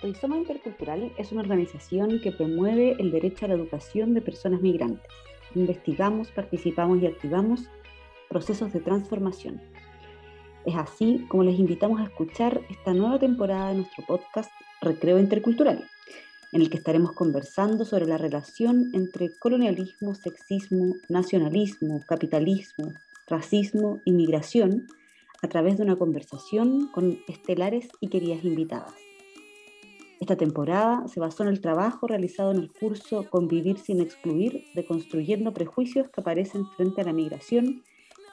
Rizoma Intercultural es una organización que promueve el derecho a la educación de personas migrantes. Investigamos, participamos y activamos procesos de transformación. Es así como les invitamos a escuchar esta nueva temporada de nuestro podcast Recreo Intercultural, en el que estaremos conversando sobre la relación entre colonialismo, sexismo, nacionalismo, capitalismo, racismo y migración a través de una conversación con estelares y queridas invitadas. Esta temporada se basó en el trabajo realizado en el curso Convivir sin excluir, de Construyendo Prejuicios que aparecen frente a la migración,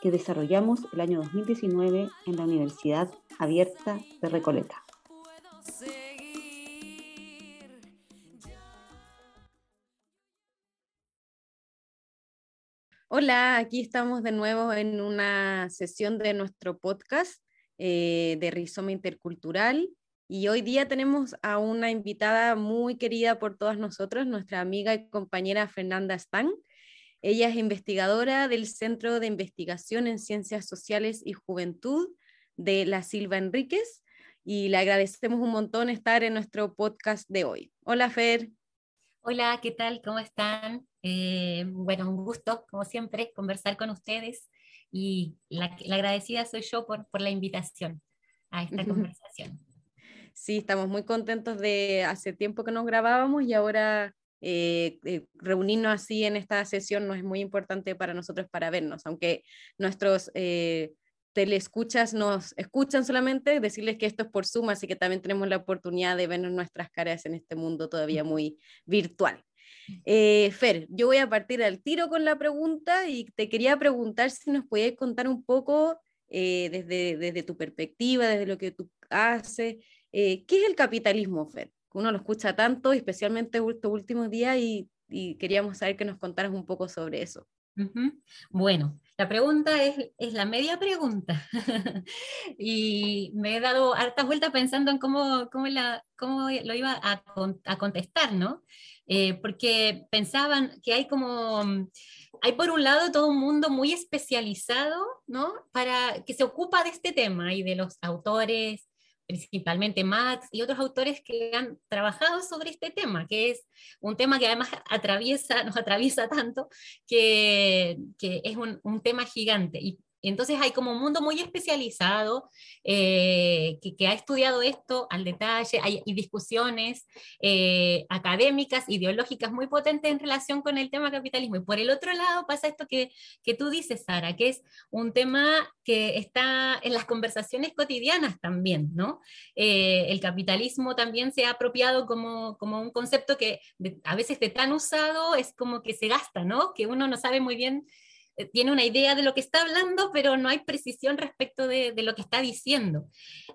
que desarrollamos el año 2019 en la Universidad Abierta de Recoleta. Hola, aquí estamos de nuevo en una sesión de nuestro podcast eh, de Rizoma Intercultural. Y hoy día tenemos a una invitada muy querida por todas nosotros, nuestra amiga y compañera Fernanda Stang. Ella es investigadora del Centro de Investigación en Ciencias Sociales y Juventud de la Silva Enríquez y le agradecemos un montón estar en nuestro podcast de hoy. Hola Fer. Hola, ¿qué tal? ¿Cómo están? Eh, bueno, un gusto, como siempre, conversar con ustedes y la, agradecida soy yo por, por la invitación a esta conversación. Sí, estamos muy contentos de hace tiempo que nos grabábamos y ahora eh, eh, reunirnos así en esta sesión no es muy importante para nosotros para vernos, aunque nuestros eh, telescuchas nos escuchan solamente, decirles que esto es por Zoom, así que también tenemos la oportunidad de vernos nuestras caras en este mundo todavía muy virtual. Fer, yo voy a partir al tiro con la pregunta y te quería preguntar si nos podías contar un poco desde, desde tu perspectiva, desde lo que tú haces, eh, ¿Qué es el capitalismo, Fer? Uno lo escucha tanto, especialmente estos últimos días, y, queríamos saber que nos contaras un poco sobre eso. Bueno, la pregunta es, es la media pregunta. y me he dado hartas vueltas pensando en cómo, cómo, la, cómo lo iba a, a contestar, ¿no? Eh, porque pensaban que hay como, hay por un lado todo un mundo muy especializado, ¿no? Para que se ocupa de este tema y de los autores, principalmente Max y otros autores que han trabajado sobre este tema, que es un tema que además atraviesa, nos atraviesa tanto, que, que es un, un, tema gigante. Entonces hay como un mundo muy especializado eh, que, ha estudiado esto al detalle, hay, discusiones eh, académicas, ideológicas muy potentes en relación con el tema capitalismo. Y por el otro lado pasa esto que, que tú dices, Sara, que es un tema que está en las conversaciones cotidianas también, ¿no? Eh, el capitalismo también se ha apropiado como, como un concepto que a veces de tan usado es como que se gasta, ¿no? Que uno no sabe muy bien eh, tiene una idea de lo que está hablando, pero no hay precisión respecto de, lo que está diciendo.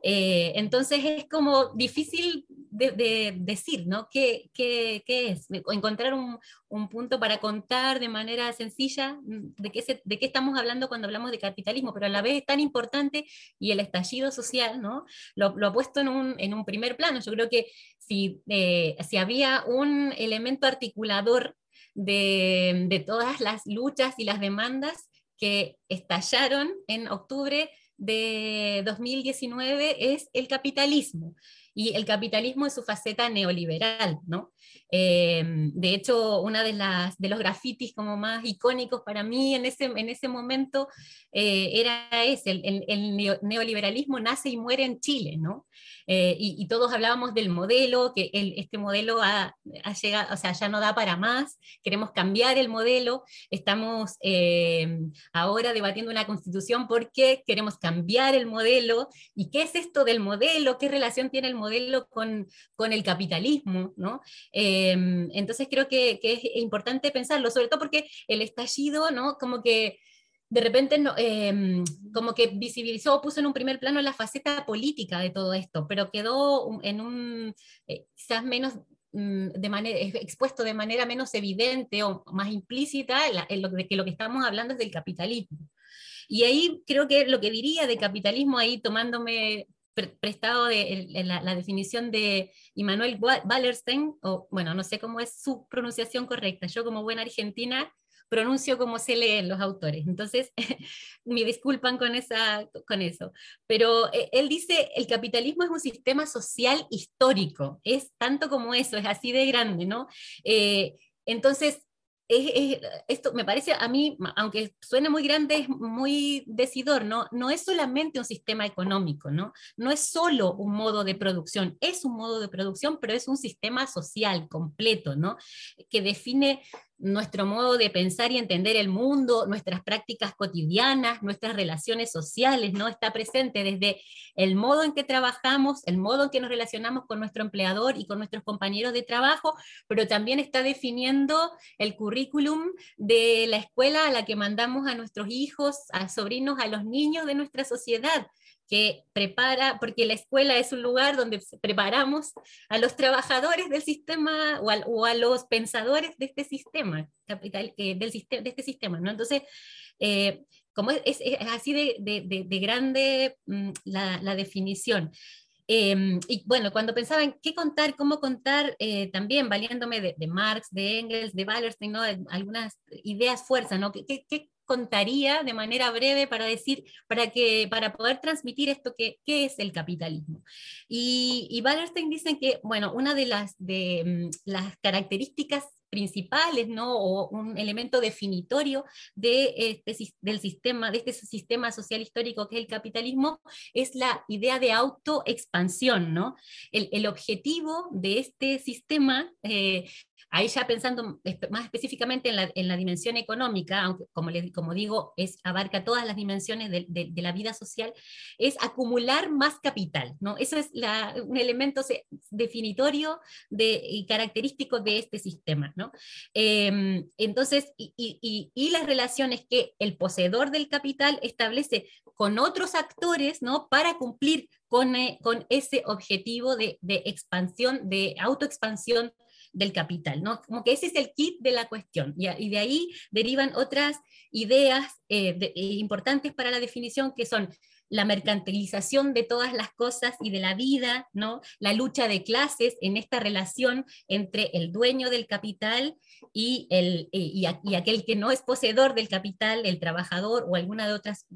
Eh, entonces es como difícil de, decir, ¿no? ¿Qué, qué, qué es? Encontrar un, un, punto para contar de manera sencilla mm, de qué, de qué estamos hablando cuando hablamos de capitalismo, pero a la vez es tan importante y el estallido social, ¿no? Lo, lo ha puesto en un, en un, primer plano. Yo creo que si, eh, si había un elemento articulador de, todas las luchas y las demandas que estallaron en octubre de 2019 es el capitalismo y el capitalismo en su faceta neoliberal, ¿no? Eh, de hecho, una de, de los grafitis como más icónicos para mí en ese, en ese momento eh, era ese, el, el, neoliberalismo nace y muere en Chile, ¿no? Eh, y, todos hablábamos del modelo, que este modelo ha, ha, llegado, o sea, ya no da para más, queremos cambiar el modelo, estamos ahora debatiendo una constitución porque queremos cambiar el modelo, ¿y qué es esto del modelo? ¿Qué relación tiene el modelo con, con el capitalismo? ¿no? Em, entonces creo que, es importante pensarlo, sobre todo porque el estallido, ¿no? Como que de repente no, em, como que visibilizó, puso en un primer plano la faceta política de todo esto, pero quedó en un, eh, quizás menos mm, de manera, expuesto de manera menos evidente o más implícita en lo, de que lo que estamos hablando es del capitalismo. Y ahí creo que lo que diría de capitalismo, ahí tomándome prestado de la, definición de Immanuel Wallerstein, o bueno, no sé cómo es su pronunciación correcta. Yo como buena argentina pronuncio como se leen los autores. Entonces, me disculpan con, esa, con eso. Pero eh, él dice, el capitalismo es un sistema social histórico, es tanto como eso, es así de grande, ¿no? Eh, entonces, esto me parece a mí, aunque suene muy grande, es muy decidor, ¿no? No es solamente un sistema económico, ¿no? No es solo un modo de producción, es un modo de producción, pero es un sistema social completo, ¿no? Que define nuestro modo de pensar y entender el mundo, nuestras prácticas cotidianas, nuestras relaciones sociales, ¿no? Está presente desde el modo en que trabajamos, el modo en que nos relacionamos con nuestro empleador y con nuestros compañeros de trabajo, pero también está definiendo el currículum de la escuela a la que mandamos a nuestros hijos, a sobrinos, a los niños de nuestra sociedad que prepara, porque la escuela es un lugar donde preparamos a los trabajadores del sistema o a, los pensadores de este sistema, capital, eh, del sistema, de este sistema, ¿no? Entonces, eh, como es, así de, de, grande mm, la, la, definición. Em, y bueno, cuando pensaba en qué contar, cómo contar, eh, también valiéndome de, Marx, de Engels, de Wallerstein, ¿no? algunas ideas fuerzas, ¿no? ¿Qué, qué, contaría de manera breve para decir, para, que, para poder transmitir esto que, qué es el capitalismo. Y, y Wallerstein dicen que, bueno, una de las, de, mm, las características principales, ¿no? o un elemento definitorio de este, del sistema, de este sistema social histórico que es el capitalismo, es la idea de autoexpansión. ¿no? El, el objetivo de este sistema eh, Ahí ya pensando más específicamente en la, en la dimensión económica, aunque como, le, como digo, es, abarca todas las dimensiones de, de, la vida social, es acumular más capital. ¿no? Eso es un elemento definitorio de, y característico de este sistema. ¿no? Em, entonces, y, y, y, las relaciones que el poseedor del capital establece con otros actores ¿no? para cumplir con, eh, con ese objetivo de, de expansión, de autoexpansión del capital, ¿no? Como que ese es el kit de la cuestión y, de ahí derivan otras ideas eh, eh, importantes para la definición que son la mercantilización de todas las cosas y de la vida, ¿no? la lucha de clases en esta relación entre el dueño del capital y, el, y, aquel que no es poseedor del capital, el trabajador o alguna de otras,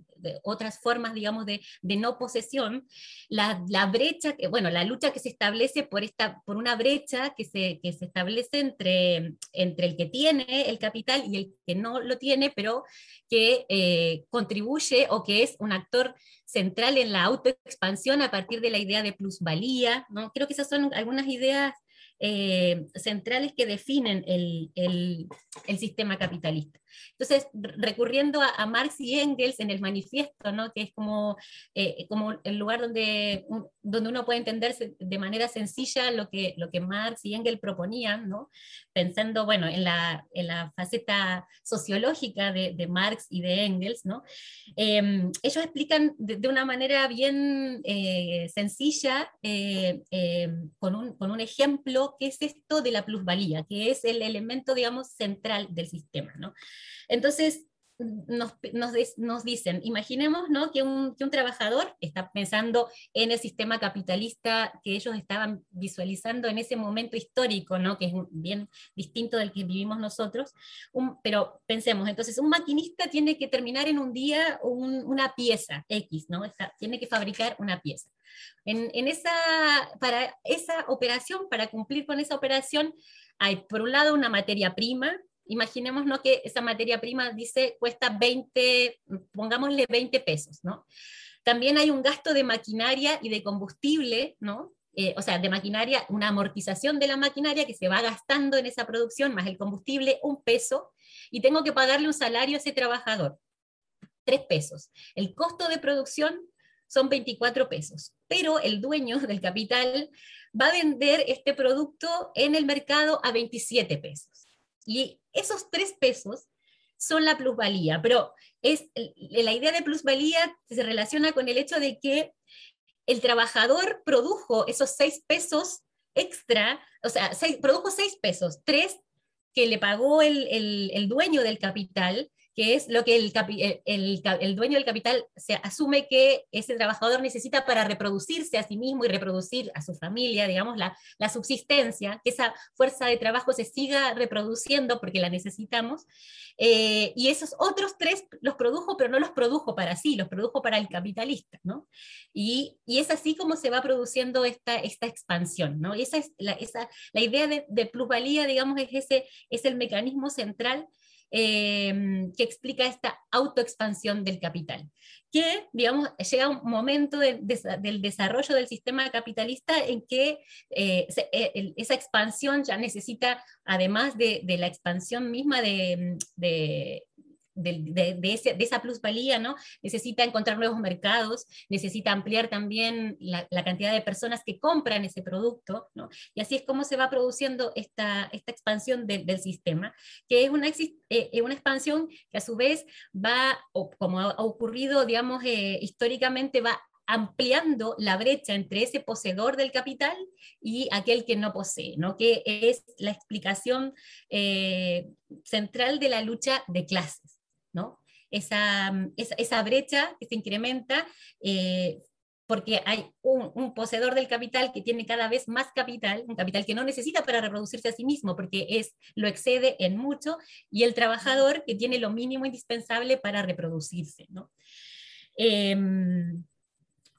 otras formas, digamos, de, de no posesión, la, la, brecha, bueno, la lucha que se establece por, esta, por una brecha que se, que se establece entre, entre el que tiene el capital y el que no lo tiene, pero que eh, contribuye o que es un actor central en la autoexpansión a partir de la idea de plusvalía. ¿no? Creo que esas son algunas ideas eh, centrales que definen el, el, el, sistema capitalista. Entonces, recurriendo a, Marx y Engels en el manifiesto, ¿no? que es como, eh, como el lugar donde, donde uno puede entenderse de manera sencilla lo que, lo que Marx y Engels proponían, ¿no? pensando bueno, en, la, en la faceta sociológica de, de, Marx y de Engels. ¿no? Em, ellos explican de, una manera bien eh, sencilla, eh, em, con, un, con un ejemplo, qué es esto de la plusvalía, que es el elemento, digamos, central del sistema. ¿no? Entonces, nos, nos, dicen, imaginemos ¿no? que, un, que, un, trabajador está pensando en el sistema capitalista que ellos estaban visualizando en ese momento histórico, ¿no? que es bien distinto del que vivimos nosotros, pero pensemos, entonces un maquinista tiene que terminar en un día una pieza X, ¿no? tiene que fabricar una pieza. En, en, esa, para esa operación, para cumplir con esa operación, hay por un lado una materia prima, imaginémonos que esa materia prima dice cuesta 20, pongámosle 20 pesos, ¿no? También hay un gasto de maquinaria y de combustible, ¿no? Eh, o sea, de maquinaria, una amortización de la maquinaria que se va gastando en esa producción, más el combustible, un peso, y tengo que pagarle un salario a ese trabajador, tres pesos. El costo de producción son 24 pesos, pero el dueño del capital va a vender este producto en el mercado a 27 pesos. Y esos tres pesos son la plusvalía, pero es, la idea de plusvalía se relaciona con el hecho de que el trabajador produjo esos seis pesos extra, o sea, produjo seis pesos, tres que le pagó el, el, dueño del capital, que es lo que el, el, el, dueño del capital se asume que ese trabajador necesita para reproducirse a sí mismo y reproducir a su familia, digamos, la, la subsistencia, que esa fuerza de trabajo se siga reproduciendo porque la necesitamos. Eh, y esos otros tres los produjo, pero no los produjo para sí, los produjo para el capitalista, ¿no? Y, y es así como se va produciendo esta, esta expansión, ¿no? esa es la, esa, la idea de, de plusvalía, digamos, es, ese, es el mecanismo central Em, que explica esta autoexpansión del capital, que, digamos, llega un momento del desarrollo del sistema capitalista en que eh, eh, esa expansión ya necesita, además de, la expansión misma de, de, esa plusvalía, ¿no? Necesita encontrar nuevos mercados, necesita ampliar también la, cantidad de personas que compran ese producto, ¿no? Y así es como se va produciendo esta, expansión del sistema, que es una, eh, una expansión que a su vez va, como ha ocurrido, digamos, eh, históricamente, va ampliando la brecha entre ese poseedor del capital y aquel que no posee, ¿no? que es la explicación eh, central de la lucha de clases. ¿No? Esa, esa, brecha que se incrementa eh, porque hay un, poseedor del capital que tiene cada vez más capital, un capital que no necesita para reproducirse a sí mismo, porque es, lo excede en mucho, y el trabajador que tiene lo mínimo indispensable para reproducirse. ¿no? Em,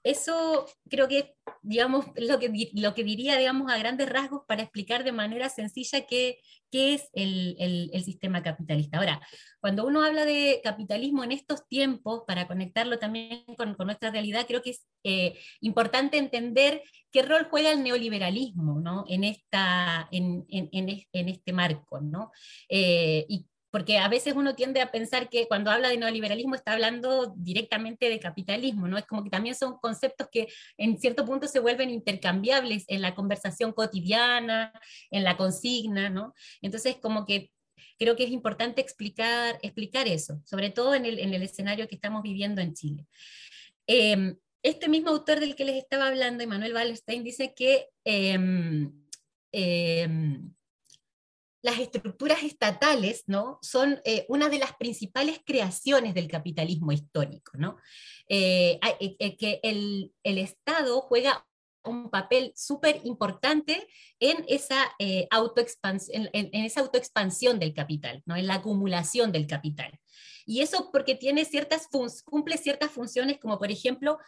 eso creo que digamos, lo que, lo que diría, digamos, a grandes rasgos para explicar de manera sencilla qué, qué es el, el, sistema capitalista. Ahora, cuando uno habla de capitalismo en estos tiempos, para conectarlo también con, con nuestra realidad, creo que es eh, importante entender qué rol juega el neoliberalismo ¿no? en, esta, en, en, en este marco. ¿no? Eh, y porque a veces uno tiende a pensar que cuando habla de neoliberalismo está hablando directamente de capitalismo, ¿no? Es como que también son conceptos que en cierto punto se vuelven intercambiables en la conversación cotidiana, en la consigna, ¿no? Entonces, como que creo que es importante explicar, explicar eso, sobre todo en el, en el escenario que estamos viviendo en Chile. Em, este mismo autor del que les estaba hablando, Emanuel Wallerstein, dice que eh, las estructuras estatales ¿no? son eh, una de las principales creaciones del capitalismo histórico, ¿no? Eh, eh, que el, Estado juega un papel súper importante en esa, autoexpansión, en, esa autoexpansión del capital, ¿no? en la acumulación del capital. Y eso porque tiene ciertas cumple ciertas funciones, como por ejemplo,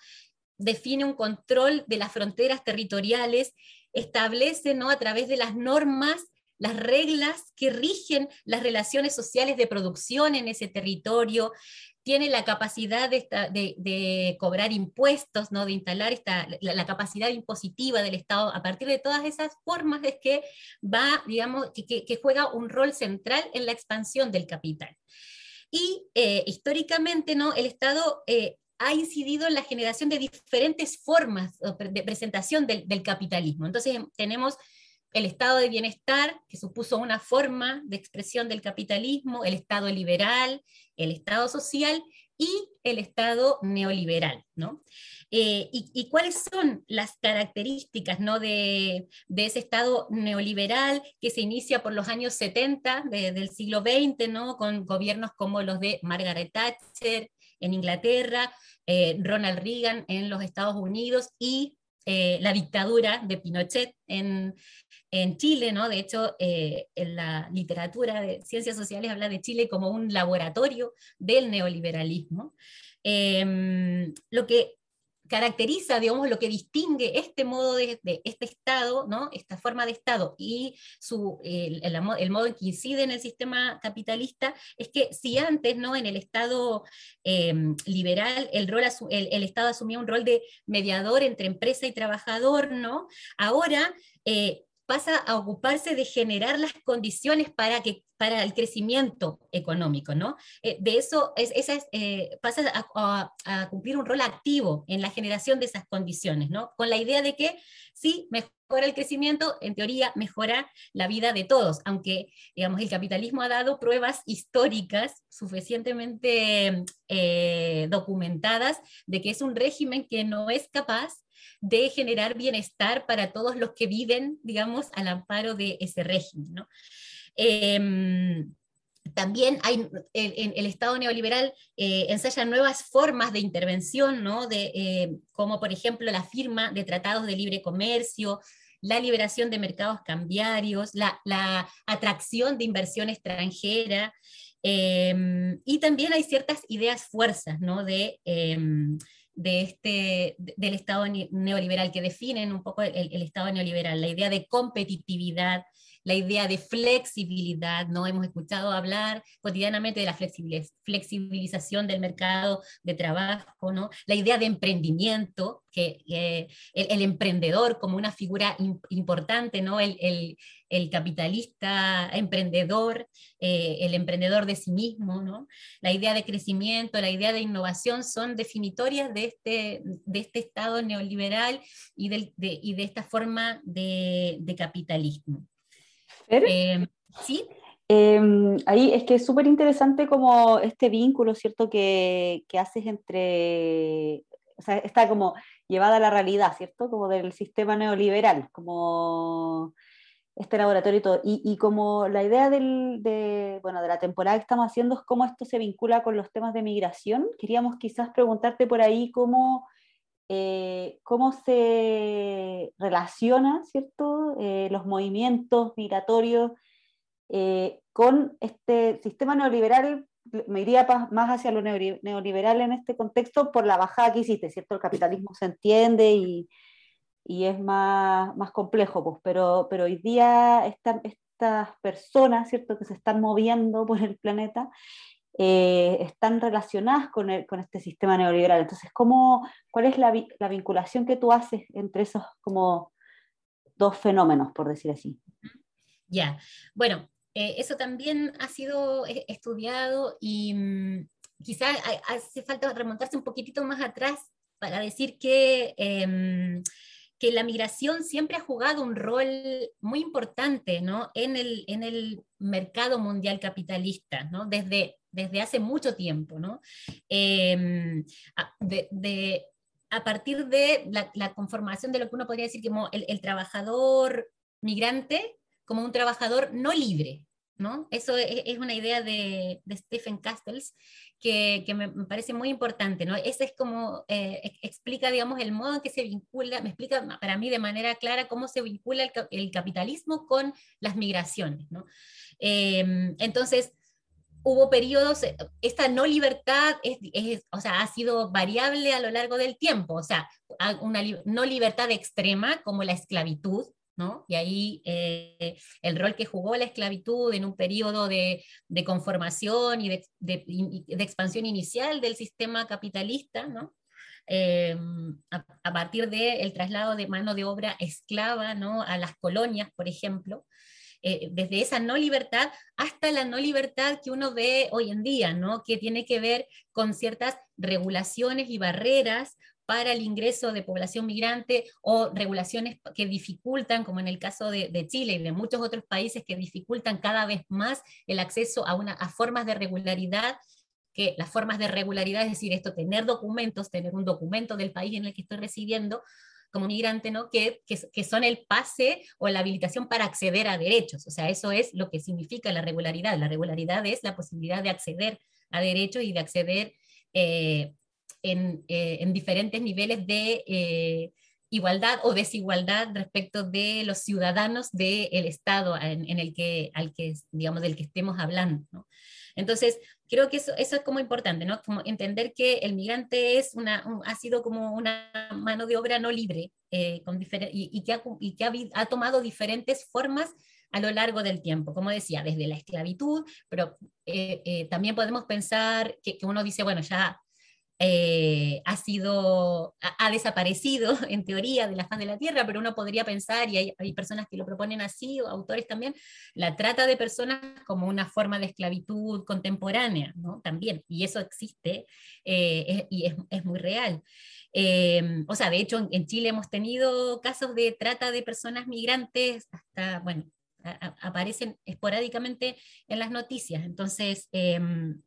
define un control de las fronteras territoriales, establece ¿no? a través de las normas las reglas que rigen las relaciones sociales de producción en ese territorio, tiene la capacidad de, cobrar impuestos, ¿no? de instalar esta, la, capacidad impositiva del Estado, a partir de todas esas formas es que va, digamos, que, juega un rol central en la expansión del capital. Y eh, históricamente, ¿no? el Estado eh, ha incidido en la generación de diferentes formas de presentación del, del capitalismo. Entonces tenemos el estado de bienestar, que supuso una forma de expresión del capitalismo, el estado liberal, el estado social y el estado neoliberal. ¿no? Eh, y, cuáles son las características ¿no? de, ese estado neoliberal que se inicia por los años 70 del siglo XX, ¿no? con gobiernos como los de Margaret Thatcher en Inglaterra, eh, Ronald Reagan en los Estados Unidos y eh, la dictadura de Pinochet en, en Chile, ¿no? De hecho, eh, en la literatura de ciencias sociales habla de Chile como un laboratorio del neoliberalismo. Em, lo que caracteriza, digamos, lo que distingue este modo de, este Estado, ¿no? esta forma de Estado y su, el, modo en que incide en el sistema capitalista, es que si antes ¿no? en el Estado em, liberal el, rol, el, Estado asumía un rol de mediador entre empresa y trabajador, ¿no? ahora eh, pasa a ocuparse de generar las condiciones para, que, para el crecimiento económico, ¿no? Eh, de eso es, esa eh, pasa a, cumplir un rol activo en la generación de esas condiciones, ¿no? Con la idea de que sí, mejora el crecimiento, en teoría mejora la vida de todos, aunque, digamos, el capitalismo ha dado pruebas históricas suficientemente eh, documentadas de que es un régimen que no es capaz de generar bienestar para todos los que viven, digamos, al amparo de ese régimen. ¿no? Em, también hay, el, el, Estado neoliberal eh, ensaya nuevas formas de intervención, ¿no? de, eh, como por ejemplo la firma de tratados de libre comercio, la liberación de mercados cambiarios, la, atracción de inversión extranjera, em, y también hay ciertas ideas fuerzas ¿no? de, em, de este, del Estado neoliberal que definen un poco el Estado neoliberal, la idea de competitividad, la idea de flexibilidad, ¿no? Hemos escuchado hablar cotidianamente de la flexibilización del mercado de trabajo, ¿no? La idea de emprendimiento, que el, emprendedor como una figura importante, ¿no? El, capitalista emprendedor, eh, el emprendedor de sí mismo, ¿no? La idea de crecimiento, la idea de innovación son definitorias de este, de este Estado neoliberal y, de, y de esta forma de capitalismo. Em, sí. Em, ahí es que es súper interesante como este vínculo, ¿cierto? Que, que, haces entre, o sea, está como llevada a la realidad, ¿cierto? Como del sistema neoliberal, como este laboratorio y todo. Y, y como la idea del, de, bueno, de la temporada que estamos haciendo es cómo esto se vincula con los temas de migración. Queríamos quizás preguntarte por ahí cómo eh, cómo se relaciona, ¿cierto?, eh, los movimientos migratorios eh, con este sistema neoliberal, me iría más hacia lo neoliberal en este contexto por la bajada que hiciste, ¿cierto? El capitalismo se entiende y, y es más, más complejo, pues, pero, pero hoy día estas personas, ¿cierto?, que se están moviendo por el planeta, eh, están relacionadas con, con, este sistema neoliberal. Entonces, ¿cómo, ¿cuál es la, la, vinculación que tú haces entre esos como dos fenómenos, por decir así? Ya, bueno, eh, eso también ha sido eh, estudiado y mm, quizás hace falta remontarse un poquitito más atrás para decir que em, que la migración siempre ha jugado un rol muy importante ¿no? en, el, en el mercado mundial capitalista, ¿no? desde, desde hace mucho tiempo. ¿no? Em, a, de, a, partir de la, conformación de lo que uno podría decir como el, el trabajador migrante como un trabajador no libre, ¿no? Eso es, una idea de, de Stephen Castles que, que me, parece muy importante, ¿no? Ese es como, eh, explica, digamos, el modo en que se vincula, me explica para mí de manera clara cómo se vincula el, el capitalismo con las migraciones, ¿no? Em, entonces, hubo periodos, eh, esta no libertad es, o sea, ha sido variable a lo largo del tiempo, o sea, una no libertad extrema como la esclavitud, y ahí eh, el rol que jugó la esclavitud en un periodo de, conformación y de, expansión inicial del sistema capitalista, em, a, partir del traslado de mano de obra esclava a las colonias, por ejemplo, eh, desde esa no libertad hasta la no libertad que uno ve hoy en día, ¿no? que tiene que ver con ciertas regulaciones y barreras para el ingreso de población migrante o regulaciones que dificultan, como en el caso de, Chile y de muchos otros países que dificultan cada vez más el acceso a, una, a formas de regularidad que las formas de regularidad, es decir, esto, tener documentos, tener un documento del país en el que estoy residiendo como migrante, ¿no? Que, que, que, son el pase o la habilitación para acceder a derechos. O sea, eso es lo que significa la regularidad. La regularidad es la posibilidad de acceder a derechos y de acceder eh, eh, en, diferentes niveles de eh, igualdad o desigualdad respecto de los ciudadanos del Estado en, el que, al que, digamos, del que estemos hablando. Entonces, creo que eso, eso es como importante, ¿no? Entender que el migrante es una, ha sido como una mano de obra no libre eh, con y, que, ha, y que ha, tomado diferentes formas a lo largo del tiempo, como decía, desde la esclavitud, pero también podemos pensar que, que, uno dice, bueno, ya eh, ha sido, ha, desaparecido en teoría de la faz de la Tierra, pero uno podría pensar, y hay, personas que lo proponen así, o autores también, la trata de personas como una forma de esclavitud contemporánea, ¿no? También, y eso existe eh, y es, muy real. Eh, o sea, de hecho, en, Chile hemos tenido casos de trata de personas migrantes, hasta, bueno, aparecen esporádicamente en las noticias. Entonces, em,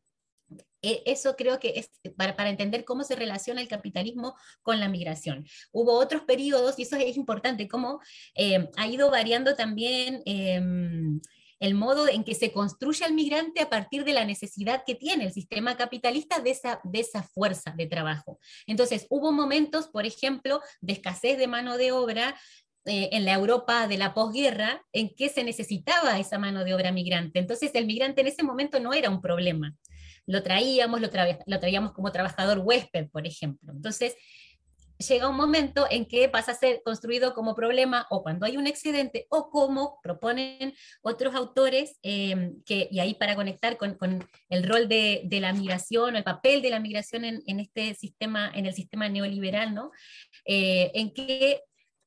eso creo que es para, entender cómo se relaciona el capitalismo con la migración. Hubo otros periodos, y eso es importante, cómo eh, ha ido variando también em, el modo en que se construye al migrante a partir de la necesidad que tiene el sistema capitalista de esa, de esa fuerza de trabajo. Entonces, hubo momentos, por ejemplo, de escasez de mano de obra eh, en la Europa de la posguerra en que se necesitaba esa mano de obra migrante. Entonces el migrante en ese momento no era un problema. Lo traíamos, lo, lo traíamos como trabajador huésped, por ejemplo. Entonces llega un momento en que pasa a ser construido como problema o cuando hay un excedente o como proponen otros autores, eh, que, y ahí para conectar con, con el rol de, de, la migración, el papel de la migración en, en, este sistema, en el sistema neoliberal, ¿no? Eh, en que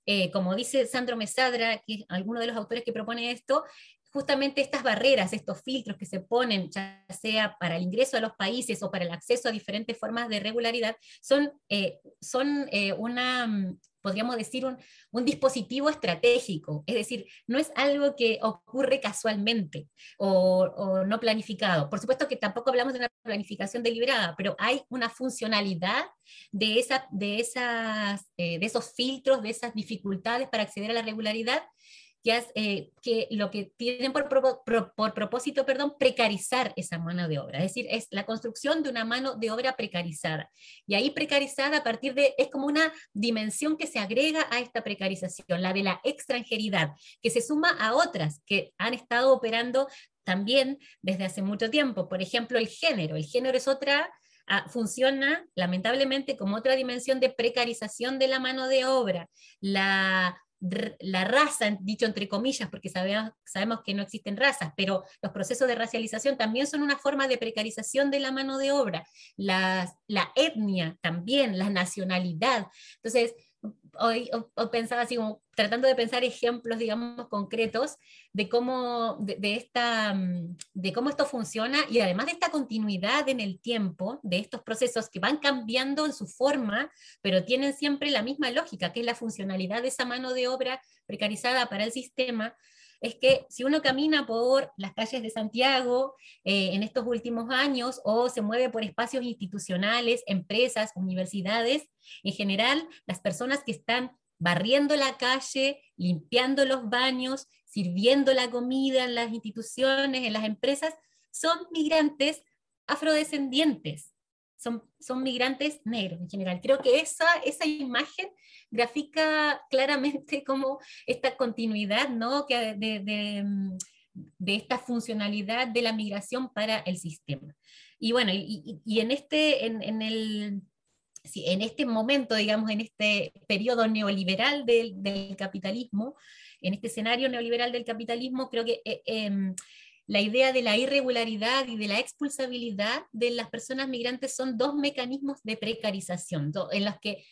eh, como dice Sandro Mesadra, que es alguno de los autores que propone esto, justamente estas barreras, estos filtros que se ponen, ya sea para el ingreso a los países o para el acceso a diferentes formas de regularidad, son, eh, son eh, una, mm, podríamos decir, un, un, dispositivo estratégico. Es decir, no es algo que ocurre casualmente o, no planificado. Por supuesto que tampoco hablamos de una planificación deliberada, pero hay una funcionalidad de, esa, de, esas, eh, de esos filtros, de esas dificultades para acceder a la regularidad que, eh, que lo que tienen por, por, propósito, perdón, precarizar esa mano de obra. Es decir, es la construcción de una mano de obra precarizada. Y ahí precarizada a partir de, es como una dimensión que se agrega a esta precarización, la de la extranjeridad, que se suma a otras que han estado operando también desde hace mucho tiempo. Por ejemplo, el género. El género es otra ah, funciona lamentablemente como otra dimensión de precarización de la mano de obra. La la raza, dicho entre comillas, porque sabemos, sabemos que no existen razas, pero los procesos de racialización también son una forma de precarización de la mano de obra, la, la etnia también, la nacionalidad. Entonces, hoy, pensaba así tratando de pensar ejemplos, digamos, concretos de cómo, de, esta, mm, de cómo esto funciona y además de esta continuidad en el tiempo de estos procesos que van cambiando en su forma, pero tienen siempre la misma lógica, que es la funcionalidad de esa mano de obra precarizada para el sistema, es que si uno camina por las calles de Santiago eh, en estos últimos años o se mueve por espacios institucionales, empresas, universidades, en general las personas que están barriendo la calle, limpiando los baños, sirviendo la comida en las instituciones, en las empresas, son migrantes afrodescendientes son, migrantes negros en general. Creo que esa, esa imagen grafica claramente como esta continuidad ¿no? que de, mm, de, esta funcionalidad de la migración para el sistema. Y bueno, y, y en, este, en, en el, en este momento, digamos, en este periodo neoliberal del, del, capitalismo, en este escenario neoliberal del capitalismo, creo que eh, em, la idea de la irregularidad y de la expulsabilidad de las personas migrantes son dos mecanismos de precarización, en los que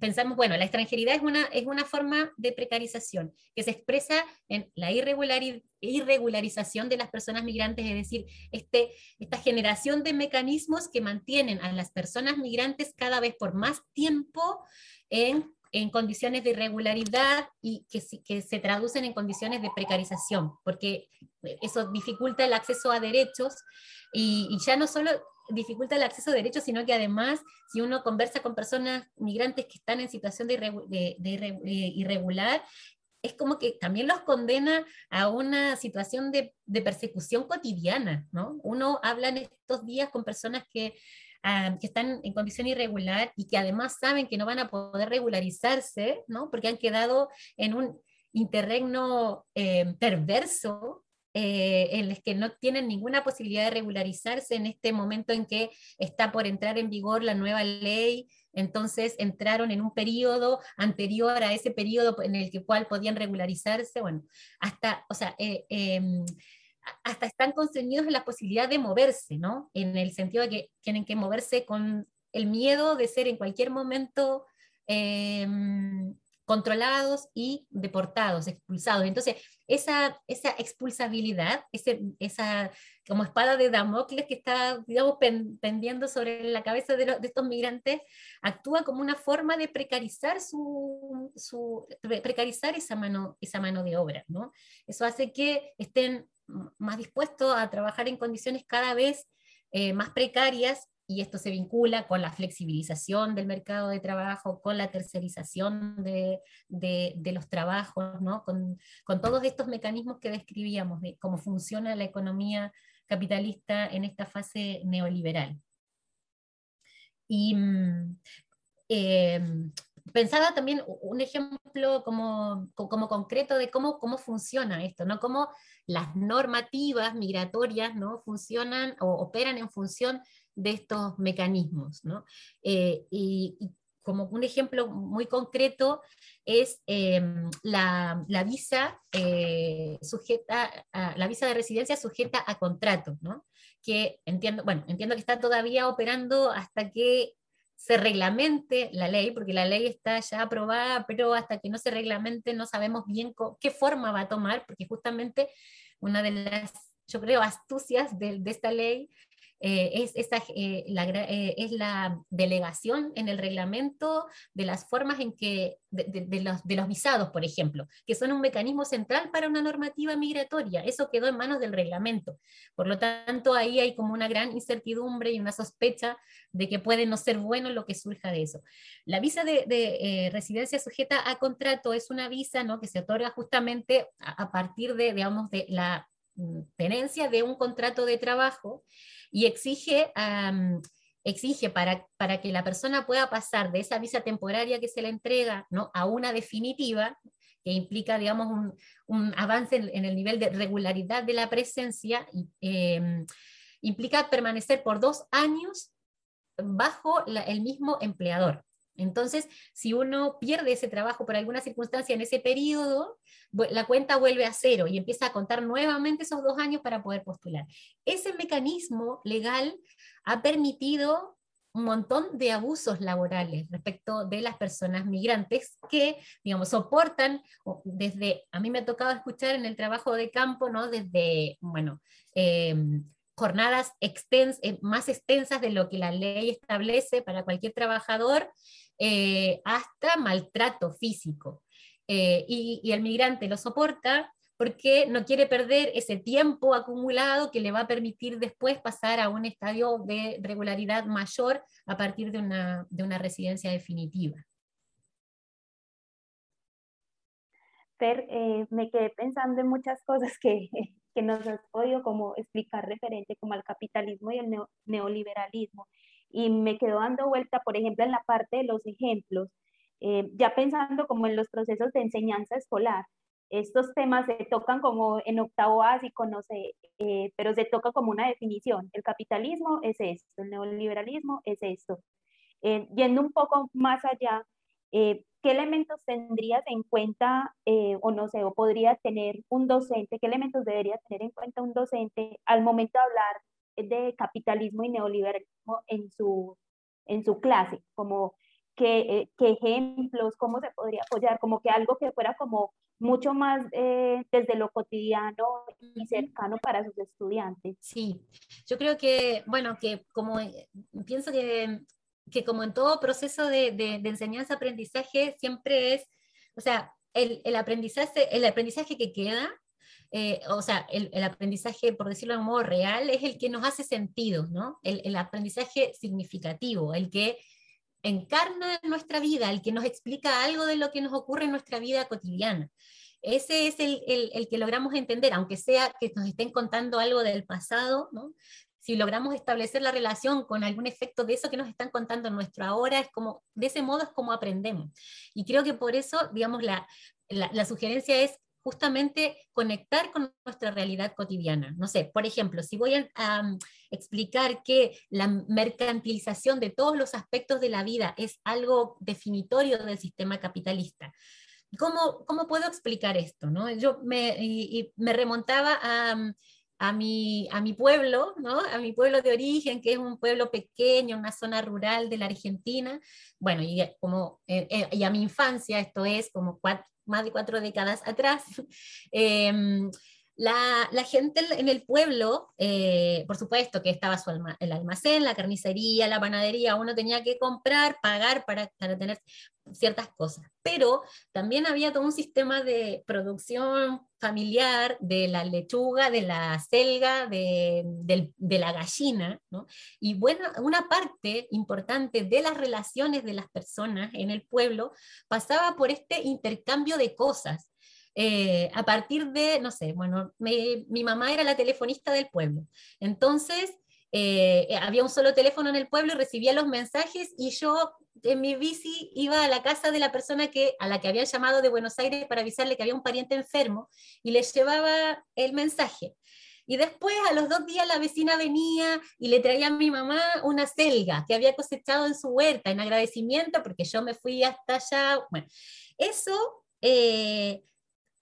pensamos, bueno, la extranjeridad es una, es una forma de precarización que se expresa en la irregularización de las personas migrantes, es decir, este, esta generación de mecanismos que mantienen a las personas migrantes cada vez por más tiempo en en condiciones de irregularidad y que, que se traducen en condiciones de precarización, porque eso dificulta el acceso a derechos y, ya no solo dificulta el acceso a derechos, sino que además, si uno conversa con personas migrantes que están en situación de, irregular, es como que también los condena a una situación de, de, persecución cotidiana, ¿no? Uno habla en estos días con personas que Ah, que están en condición irregular y que además saben que no van a poder regularizarse, ¿no? porque han quedado en un interregno eh, perverso eh, en el que no tienen ninguna posibilidad de regularizarse en este momento en que está por entrar en vigor la nueva ley. Entonces entraron en un periodo anterior a ese periodo en el que cual podían regularizarse. Bueno, hasta, o sea, eh, em, hasta están constreñidos en la posibilidad de moverse, ¿no? En el sentido de que tienen que moverse con el miedo de ser en cualquier momento em, controlados y deportados, expulsados. Entonces, esa, esa expulsabilidad, ese, esa como espada de Damocles que está, digamos, pendiendo sobre la cabeza de, de, estos migrantes, actúa como una forma de precarizar, su, su, precarizar esa, mano, esa mano de obra. ¿no? Eso hace que estén más dispuestos a trabajar en condiciones cada vez eh, más precarias y esto se vincula con la flexibilización del mercado de trabajo, con la tercerización de, los trabajos, ¿no? con, todos estos mecanismos que describíamos de cómo funciona la economía capitalista en esta fase neoliberal. Y mm, em, pensaba también un ejemplo como, como concreto de cómo, cómo funciona esto, ¿no? Cómo las normativas migratorias ¿no? funcionan o operan en función de estos mecanismos. ¿no? Eh, y, como un ejemplo muy concreto es em, la, la, visa eh, sujeta la visa de residencia sujeta a contrato, ¿no? que entiendo, bueno, entiendo que está todavía operando hasta que se reglamente la ley, porque la ley está ya aprobada, pero hasta que no se reglamente no sabemos bien qué forma va a tomar, porque justamente una de las, yo creo, astucias de, de esta ley eh, es, esta, eh, la, eh, es la delegación en el reglamento de las formas en que, de, los, de, los, visados, por ejemplo, que son un mecanismo central para una normativa migratoria. Eso quedó en manos del reglamento. Por lo tanto, ahí hay como una gran incertidumbre y una sospecha de que puede no ser bueno lo que surja de eso. La visa de, residencia sujeta a contrato es una visa ¿no? que se otorga justamente a, a partir de, digamos, de la tenencia de un contrato de trabajo y exige, exige para, para que la persona pueda pasar de esa visa temporaria que se le entrega ¿no? a una definitiva, que implica, digamos, un, avance en, el nivel de regularidad de la presencia, em, implica permanecer por dos años bajo el mismo empleador. Entonces, si uno pierde ese trabajo por alguna circunstancia en ese periodo, la cuenta vuelve a cero y empieza a contar nuevamente esos dos años para poder postular. Ese mecanismo legal ha permitido un montón de abusos laborales respecto de las personas migrantes que, digamos, soportan desde, a mí me ha tocado escuchar en el trabajo de campo, ¿no? Desde, bueno, em, jornadas eh, más extensas de lo que la ley establece para cualquier trabajador, eh, hasta maltrato físico. Eh, y, el migrante lo soporta porque no quiere perder ese tiempo acumulado que le va a permitir después pasar a un estadio de regularidad mayor a partir de una, de una residencia definitiva. Fer, eh, me quedé pensando en muchas cosas que, que nos has podido como explicar referente como al capitalismo y el neoliberalismo y me quedo dando vuelta, por ejemplo, en la parte de los ejemplos, eh, ya pensando como en los procesos de enseñanza escolar. Estos temas se tocan como en octavo básico, no sé, eh, pero se toca como una definición. El capitalismo es esto, el neoliberalismo es esto. Eh, yendo un poco más allá, ¿qué elementos tendrías en cuenta, o no sé, o podría tener un docente, qué elementos debería tener en cuenta un docente al momento de hablar de capitalismo y neoliberalismo en su, en su clase, como qué, eh, qué ejemplos, cómo se podría apoyar, como que algo que fuera como mucho más eh, desde lo cotidiano y cercano para sus estudiantes. Sí, yo creo que, bueno, que como eh, pienso que, que como en todo proceso de, de, de enseñanza-aprendizaje siempre es, o sea, el, el, aprendizaje, el aprendizaje que queda eh, o sea, el, aprendizaje, por decirlo de un modo real, es el que nos hace sentido, ¿no? El, aprendizaje significativo, el que encarna nuestra vida, el que nos explica algo de lo que nos ocurre en nuestra vida cotidiana. Ese es el, el, que logramos entender, aunque sea que nos estén contando algo del pasado, ¿no? si logramos establecer la relación con algún efecto de eso que nos están contando en nuestro ahora, es como, de ese modo es como aprendemos. Y creo que por eso, digamos, la, la sugerencia es justamente conectar con nuestra realidad cotidiana. No sé, por ejemplo, si voy a, mm, explicar que la mercantilización de todos los aspectos de la vida es algo definitorio del sistema capitalista, ¿cómo, cómo puedo explicar esto? No? Yo me, me remontaba a a mi, a mi pueblo, ¿no? a mi pueblo de origen, que es un pueblo pequeño, una zona rural de la Argentina, bueno, y, como, eh, eh, y a mi infancia, esto es como más de cuatro décadas atrás, em, la, gente en el pueblo, eh, por supuesto que estaba su el almacén, la carnicería, la panadería, uno tenía que comprar, pagar para, para tener ciertas cosas, pero también había todo un sistema de producción familiar de la lechuga, de la selga, de, la gallina, ¿no? y bueno, una parte importante de las relaciones de las personas en el pueblo pasaba por este intercambio de cosas. Eh, a partir de, no sé, bueno, mi mamá era la telefonista del pueblo. Entonces, eh, había un solo teléfono en el pueblo y recibía los mensajes y yo en mi bici iba a la casa de la persona que, a la que había llamado de Buenos Aires para avisarle que había un pariente enfermo y le llevaba el mensaje. Y después, a los dos días, la vecina venía y le traía a mi mamá una selga que había cosechado en su huerta en agradecimiento porque yo me fui hasta allá. Bueno, eso eh,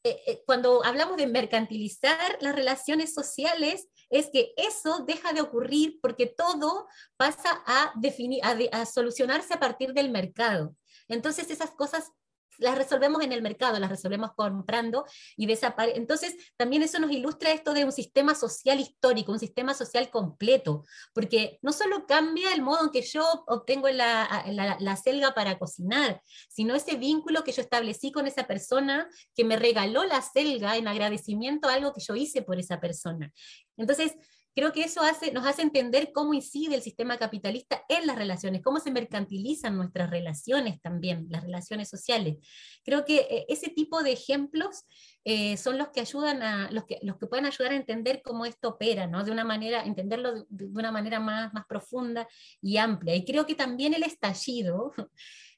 eh, eh, cuando hablamos de mercantilizar las relaciones sociales, es que eso deja de ocurrir porque todo pasa a, definir, a solucionarse a partir del mercado. Entonces esas cosas las resolvemos en el mercado, las resolvemos comprando y desaparece. Entonces, también eso nos ilustra esto de un sistema social histórico, un sistema social completo, porque no solo cambia el modo en que yo obtengo la, la, selga para cocinar, sino ese vínculo que yo establecí con esa persona que me regaló la selga en agradecimiento a algo que yo hice por esa persona. Entonces, creo que eso hace, nos hace entender cómo incide el sistema capitalista en las relaciones, cómo se mercantilizan nuestras relaciones también, las relaciones sociales. Creo que eh, ese tipo de ejemplos eh, son los que ayudan a, los que, los que pueden ayudar a entender cómo esto opera, ¿no? De una manera, entenderlo de, una manera más, más profunda y amplia. Y creo que también el estallido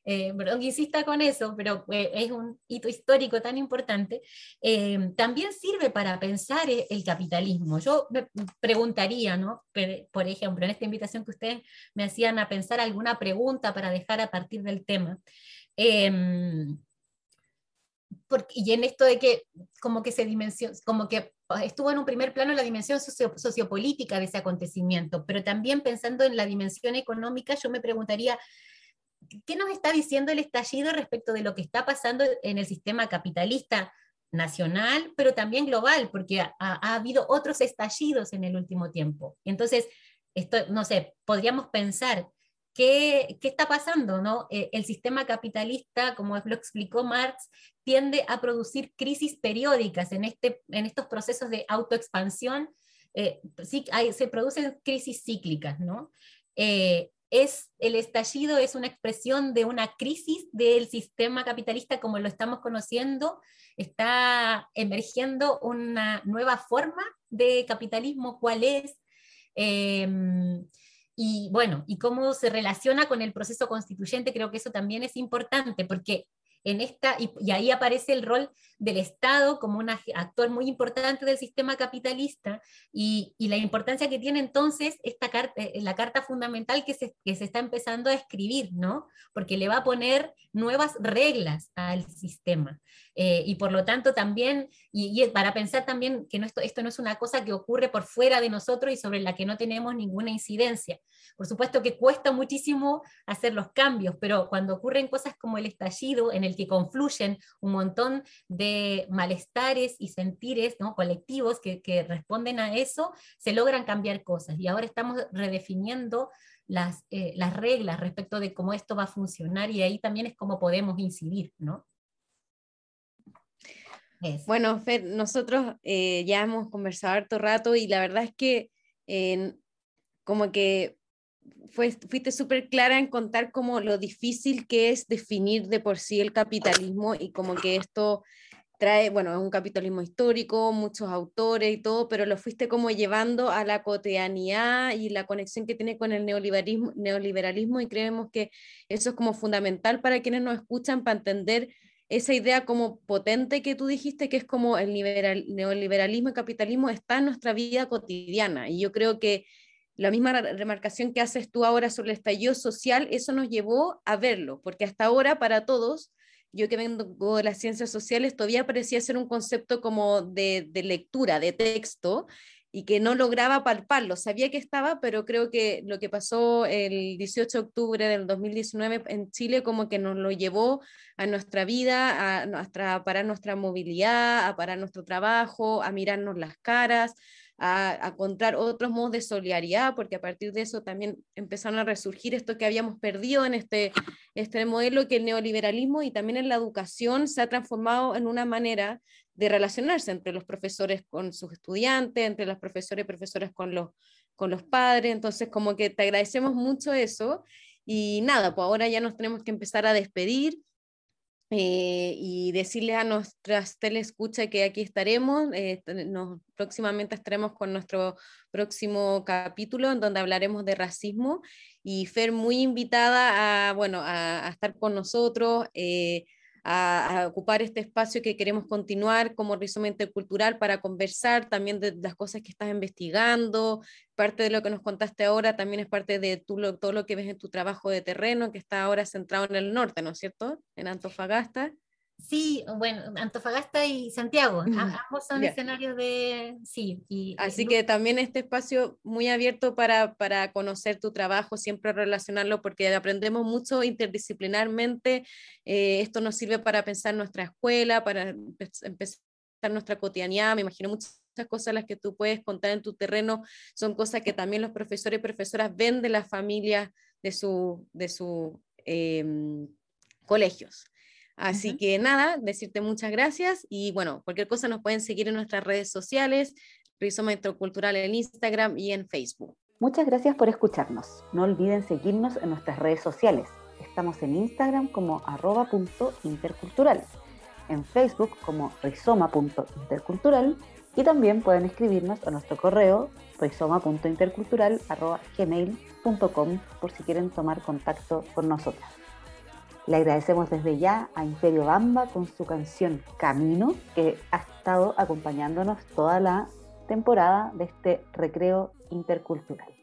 eh, perdón que insista con eso, pero eh, es un hito histórico tan importante, eh, también sirve para pensar e, el capitalismo. Yo me preguntaría, ¿no? por ejemplo, en esta invitación que ustedes me hacían a pensar alguna pregunta para dejar a partir del tema. Em, y en esto de que como que se dimensión, como que estuvo en un primer plano la dimensión sociopolítica de ese acontecimiento, pero también pensando en la dimensión económica, yo me preguntaría ¿qué nos está diciendo el estallido respecto de lo que está pasando en el sistema capitalista nacional, pero también global, porque ha, habido otros estallidos en el último tiempo? Entonces, esto, no sé, podríamos pensar ¿Qué, ¿qué, está pasando? ¿no? Eh, el sistema capitalista, como lo explicó Marx, tiende a producir crisis periódicas en, este, en estos procesos de autoexpansión. Eh, sí, se producen crisis cíclicas. ¿no? Eh, es el estallido es una expresión de una crisis del sistema capitalista como lo estamos conociendo, está emergiendo una nueva forma de capitalismo, ¿cuál es? Em, y bueno, y cómo se relaciona con el proceso constituyente, creo que eso también es importante, porque en esta, y, ahí aparece el rol del Estado como un actor muy importante del sistema capitalista y, la importancia que tiene entonces esta carta, eh, la carta fundamental que se, que se está empezando a escribir, ¿no? Porque le va a poner nuevas reglas al sistema. Eh, y por lo tanto también, y, para pensar también que esto no es una cosa que ocurre por fuera de nosotros y sobre la que no tenemos ninguna incidencia. Por supuesto que cuesta muchísimo hacer los cambios, pero cuando ocurren cosas como el estallido, en el que confluyen un montón de malestares y sentires ¿no? colectivos que, responden a eso, se logran cambiar cosas. Y ahora estamos redefiniendo las, eh, las reglas respecto de cómo esto va a funcionar y ahí también es cómo podemos incidir, ¿no? Bueno, Fer, nosotros eh, ya hemos conversado harto rato y la verdad es que como que fuiste súper clara en contar como lo difícil que es definir de por sí el capitalismo y como que esto trae, bueno, es un capitalismo histórico, muchos autores y todo, pero lo fuiste como llevando a la cotidianidad y la conexión que tiene con el neoliberalismo, neoliberalismo y creemos que eso es como fundamental para quienes nos escuchan para entender esa idea como potente que tú dijiste, que es como el neoliberalismo y capitalismo está en nuestra vida cotidiana. Y yo creo que la misma remarcación que haces tú ahora sobre el estallido social, eso nos llevó a verlo, porque hasta ahora para todos, yo que vengo de las ciencias sociales, todavía parecía ser un concepto como de, lectura, de texto, y que no lograba palparlo. Sabía que estaba, pero creo que lo que pasó el 18 de octubre del 2019 en Chile como que nos lo llevó a nuestra vida, a, nuestra, a parar nuestra movilidad, a parar nuestro trabajo, a mirarnos las caras, a, encontrar otros modos de solidaridad, porque a partir de eso también empezaron a resurgir esto que habíamos perdido en este, este modelo, que el neoliberalismo y también en la educación se ha transformado en una manera de relacionarse entre los profesores con sus estudiantes, entre los profesores y profesoras con los, con los padres. Entonces, como que te agradecemos mucho eso. Y nada, pues ahora ya nos tenemos que empezar a despedir. Eh, y decirle a nuestras telescuchas que aquí estaremos, eh, nos, próximamente estaremos con nuestro próximo capítulo en donde hablaremos de racismo y Fer muy invitada a, bueno, a, estar con nosotros, eh, a, ocupar este espacio que queremos continuar como rizoma intercultural para conversar también de las cosas que estás investigando. Parte de lo que nos contaste ahora también es parte de todo lo que ves en tu trabajo de terreno, que está ahora centrado en el norte, ¿no es cierto? En Antofagasta. Sí, bueno, Antofagasta y Santiago, ambos son escenarios de, sí. Y, Así que también este espacio muy abierto para, para, conocer tu trabajo, siempre relacionarlo, porque aprendemos mucho interdisciplinarmente. Eh, esto nos sirve para pensar nuestra escuela, para empezar nuestra cotidianidad. Me imagino muchas cosas las que tú puedes contar en tu terreno son cosas que también los profesores y profesoras ven de las familias de sus de su, em, colegios. Así que nada, decirte muchas gracias y bueno, cualquier cosa nos pueden seguir en nuestras redes sociales, Rizoma Intercultural en Instagram y en Facebook. Muchas gracias por escucharnos. No olviden seguirnos en nuestras redes sociales. Estamos en Instagram como arroba.intercultural, en Facebook como rizoma.intercultural y también pueden escribirnos a nuestro correo rizoma.intercultural.gmail.com por si quieren tomar contacto con nosotras. Le agradecemos desde ya a Imperio Bamba con su canción Camino, que ha estado acompañándonos toda la temporada de este recreo intercultural.